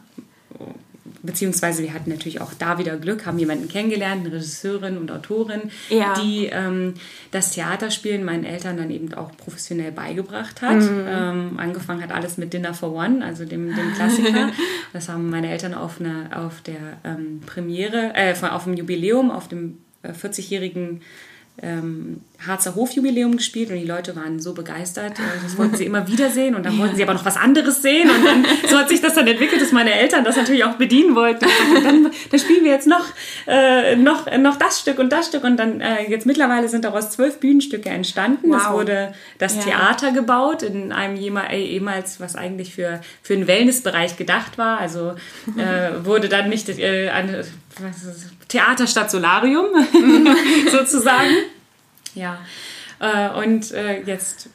beziehungsweise wir hatten natürlich auch da wieder Glück, haben jemanden kennengelernt, eine Regisseurin und Autorin, ja. die ähm, das Theaterspielen meinen Eltern dann eben auch professionell beigebracht hat. Mhm. Ähm, angefangen hat alles mit Dinner for One, also dem, dem Klassiker. das haben meine Eltern auf, einer, auf der ähm, Premiere, äh, auf dem Jubiläum, auf dem äh, 40-jährigen ähm, Harzer Hofjubiläum gespielt und die Leute waren so begeistert. Äh, das wollten sie immer wieder sehen und dann wollten sie aber noch was anderes sehen und dann, so hat sich das dann entwickelt, dass meine Eltern das natürlich auch bedienen wollten. Und dann, dann spielen wir jetzt noch, äh, noch, noch das Stück und das Stück und dann äh, jetzt mittlerweile sind daraus zwölf Bühnenstücke entstanden. Wow. Es wurde das ja. Theater gebaut in einem äh, ehemals, was eigentlich für, für den Wellnessbereich gedacht war. Also äh, wurde dann nicht äh, eine, Theater statt Solarium sozusagen. Ja, äh, und äh, jetzt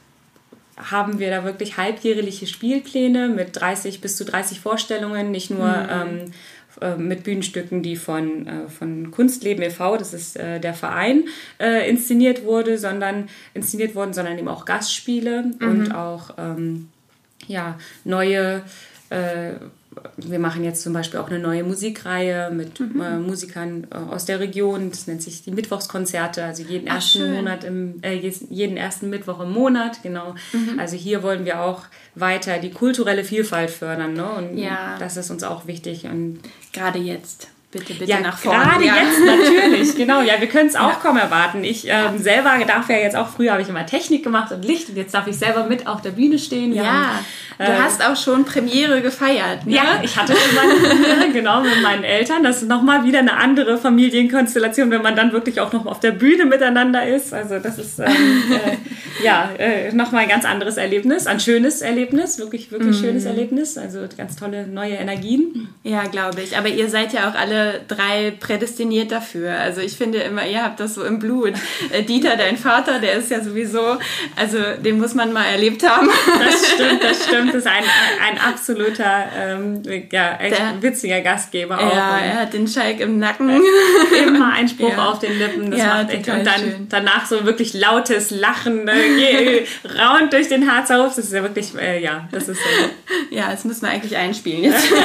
haben wir da wirklich halbjährliche Spielpläne mit 30 bis zu 30 Vorstellungen, nicht nur mhm. ähm, äh, mit Bühnenstücken, die von, äh, von Kunstleben e.V., das ist äh, der Verein, äh, inszeniert wurde, sondern inszeniert wurden, sondern eben auch Gastspiele mhm. und auch ähm, ja, neue wir machen jetzt zum Beispiel auch eine neue Musikreihe mit mhm. äh, Musikern äh, aus der Region. Das nennt sich die Mittwochskonzerte, also jeden Ach, ersten schön. Monat im, äh, jeden ersten Mittwoch im Monat, genau. Mhm. Also hier wollen wir auch weiter die kulturelle Vielfalt fördern, ne? Und ja. das ist uns auch wichtig. Und gerade jetzt. Bitte, bitte ja, nach vorne. Gerade ja. jetzt natürlich, genau. Ja, wir können es auch ja. kaum erwarten. Ich ähm, selber darf ja jetzt auch, früher habe ich immer Technik gemacht und Licht und jetzt darf ich selber mit auf der Bühne stehen. Wir ja, du äh, hast auch schon Premiere gefeiert. Ne? Ja, ich hatte schon meine Premiere, genau, mit meinen Eltern. Das ist nochmal wieder eine andere Familienkonstellation, wenn man dann wirklich auch noch auf der Bühne miteinander ist. Also das ist, ähm, äh, ja, äh, nochmal ein ganz anderes Erlebnis, ein schönes Erlebnis, wirklich, wirklich mhm. schönes Erlebnis. Also ganz tolle neue Energien. Ja, glaube ich. Aber ihr seid ja auch alle drei prädestiniert dafür. Also ich finde immer, ihr habt das so im Blut. Äh, Dieter, dein Vater, der ist ja sowieso, also den muss man mal erlebt haben. Das stimmt, das stimmt. Das ist ein, ein absoluter, ähm, ja, echt Der, witziger Gastgeber auch. Ja, er hat den Schalk im Nacken. Immer ein Spruch ja. auf den Lippen. Das ja, macht echt. Und dann schön. danach so wirklich lautes Lachen, äh, raunt durch den Harzer Hof. Das ist ja wirklich, äh, ja, das ist so. Ja, das müssen wir eigentlich einspielen jetzt. ja,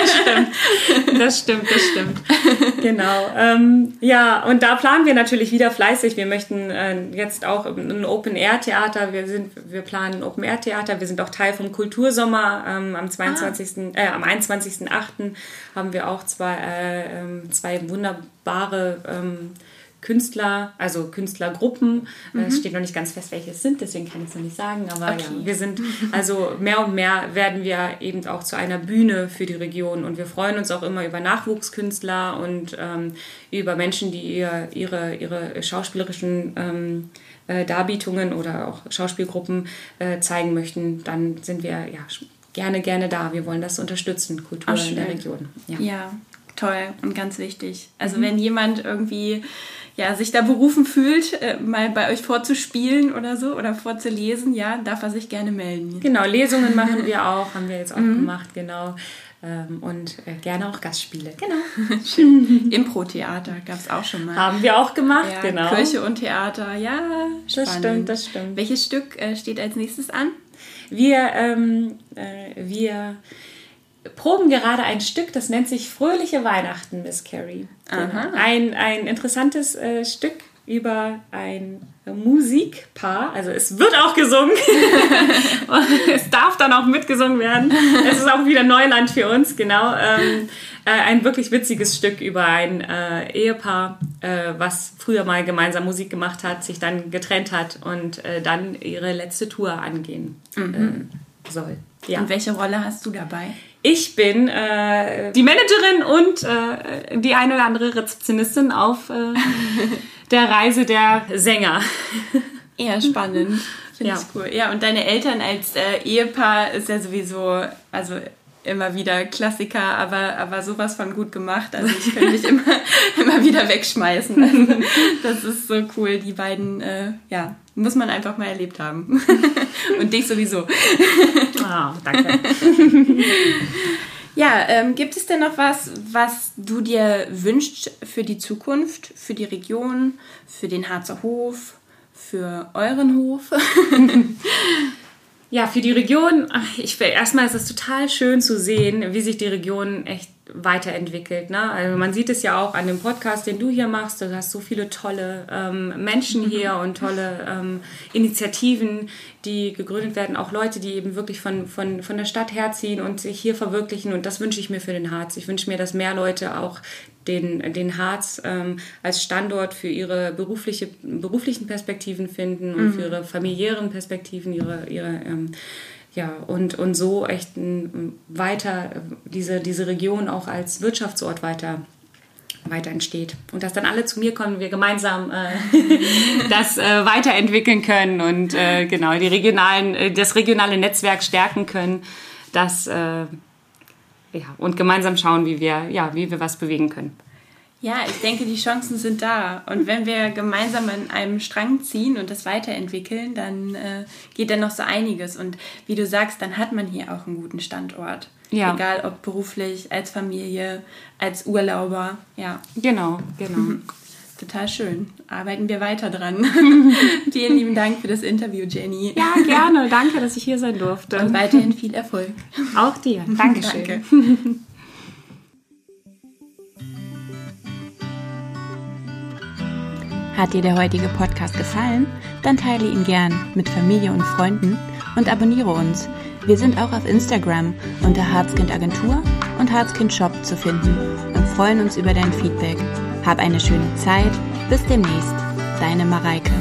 das stimmt. Das stimmt, das stimmt. Genau. Ähm, ja, und da planen wir natürlich wieder fleißig. Wir möchten äh, jetzt auch ein Open-Air-Theater. Wir, sind, wir planen ein Open-Air-Theater. Wir sind auch Teil vom Kultursommer. Ähm, am 22. Ah. Äh, am 21.08. haben wir auch zwei, äh, ähm, zwei wunderbare ähm, Künstler, also Künstlergruppen. Äh, mhm. Es steht noch nicht ganz fest, welche es sind, deswegen kann ich es noch nicht sagen. Aber okay. ja, wir sind, also mehr und mehr werden wir eben auch zu einer Bühne für die Region. Und wir freuen uns auch immer über Nachwuchskünstler und ähm, über Menschen, die ihr, ihre, ihre schauspielerischen ähm, äh, Darbietungen oder auch Schauspielgruppen äh, zeigen möchten. Dann sind wir ja gerne, gerne da. Wir wollen das unterstützen, Kultur Ach, in der Region. Ja. ja. toll und ganz wichtig. Also mhm. wenn jemand irgendwie ja, sich da berufen fühlt, äh, mal bei euch vorzuspielen oder so oder vorzulesen, ja, darf er sich gerne melden. Genau, Lesungen machen wir auch, haben wir jetzt auch mhm. gemacht, genau. Ähm, und äh, gerne auch Gastspiele. Genau. Schön. Impro-Theater gab es auch schon mal. Haben wir auch gemacht, ja, genau. Kirche und Theater, ja. Spannend. Das stimmt, das stimmt. Welches Stück äh, steht als nächstes an? Wir, ähm, äh, wir proben gerade ein Stück, das nennt sich Fröhliche Weihnachten, Miss Carrie. Aha. Ein, ein interessantes äh, Stück über ein Musikpaar. Also es wird auch gesungen. es darf dann auch mitgesungen werden. Es ist auch wieder Neuland für uns, genau. Ähm, äh, ein wirklich witziges Stück über ein äh, Ehepaar, äh, was früher mal gemeinsam Musik gemacht hat, sich dann getrennt hat und äh, dann ihre letzte Tour angehen mhm. Äh, soll. Ja. Und welche Rolle hast du dabei? Ich bin äh, die Managerin und die eine oder andere Rezeptionistin auf der Reise der Sänger. Eher spannend. Finde ja. ich cool. Ja, und deine Eltern als äh, Ehepaar ist ja sowieso, also immer wieder Klassiker, aber, aber sowas von gut gemacht. Also ich könnte mich immer, immer wieder wegschmeißen. Also das ist so cool. Die beiden, äh, ja, muss man einfach mal erlebt haben. Und dich sowieso. Ah, oh, danke. Ja, ähm, gibt es denn noch was, was du dir wünschst für die Zukunft, für die Region, für den Harzer Hof, für euren Hof? ja, für die Region, ich erstmal ist es total schön zu sehen, wie sich die Region echt weiterentwickelt. Ne? Also man sieht es ja auch an dem Podcast, den du hier machst. Du hast so viele tolle ähm, Menschen mhm. hier und tolle ähm, Initiativen, die gegründet werden. Auch Leute, die eben wirklich von, von, von der Stadt herziehen und sich hier verwirklichen. Und das wünsche ich mir für den Harz. Ich wünsche mir, dass mehr Leute auch den, den Harz ähm, als Standort für ihre berufliche, beruflichen Perspektiven finden und mhm. für ihre familiären Perspektiven, ihre, ihre ähm, ja, und, und so echt weiter diese, diese Region auch als Wirtschaftsort weiter weiter entsteht. Und dass dann alle zu mir kommen, wir gemeinsam äh, das äh, weiterentwickeln können und äh, genau die regionalen, äh, das regionale Netzwerk stärken können. Das, äh, ja, und gemeinsam schauen, wie wir, ja, wie wir was bewegen können. Ja, ich denke, die Chancen sind da. Und wenn wir gemeinsam an einem Strang ziehen und das weiterentwickeln, dann äh, geht da noch so einiges. Und wie du sagst, dann hat man hier auch einen guten Standort. Ja. Egal ob beruflich, als Familie, als Urlauber. Ja. Genau, genau. Mhm. Total schön. Arbeiten wir weiter dran. Vielen lieben Dank für das Interview, Jenny. Ja, gerne. Danke, dass ich hier sein durfte. Und weiterhin viel Erfolg. Auch dir. Dankeschön. Danke. Hat dir der heutige Podcast gefallen? Dann teile ihn gern mit Familie und Freunden und abonniere uns. Wir sind auch auf Instagram unter Harzkind Agentur und Harzkind Shop zu finden und freuen uns über dein Feedback. Hab eine schöne Zeit. Bis demnächst. Deine Mareike.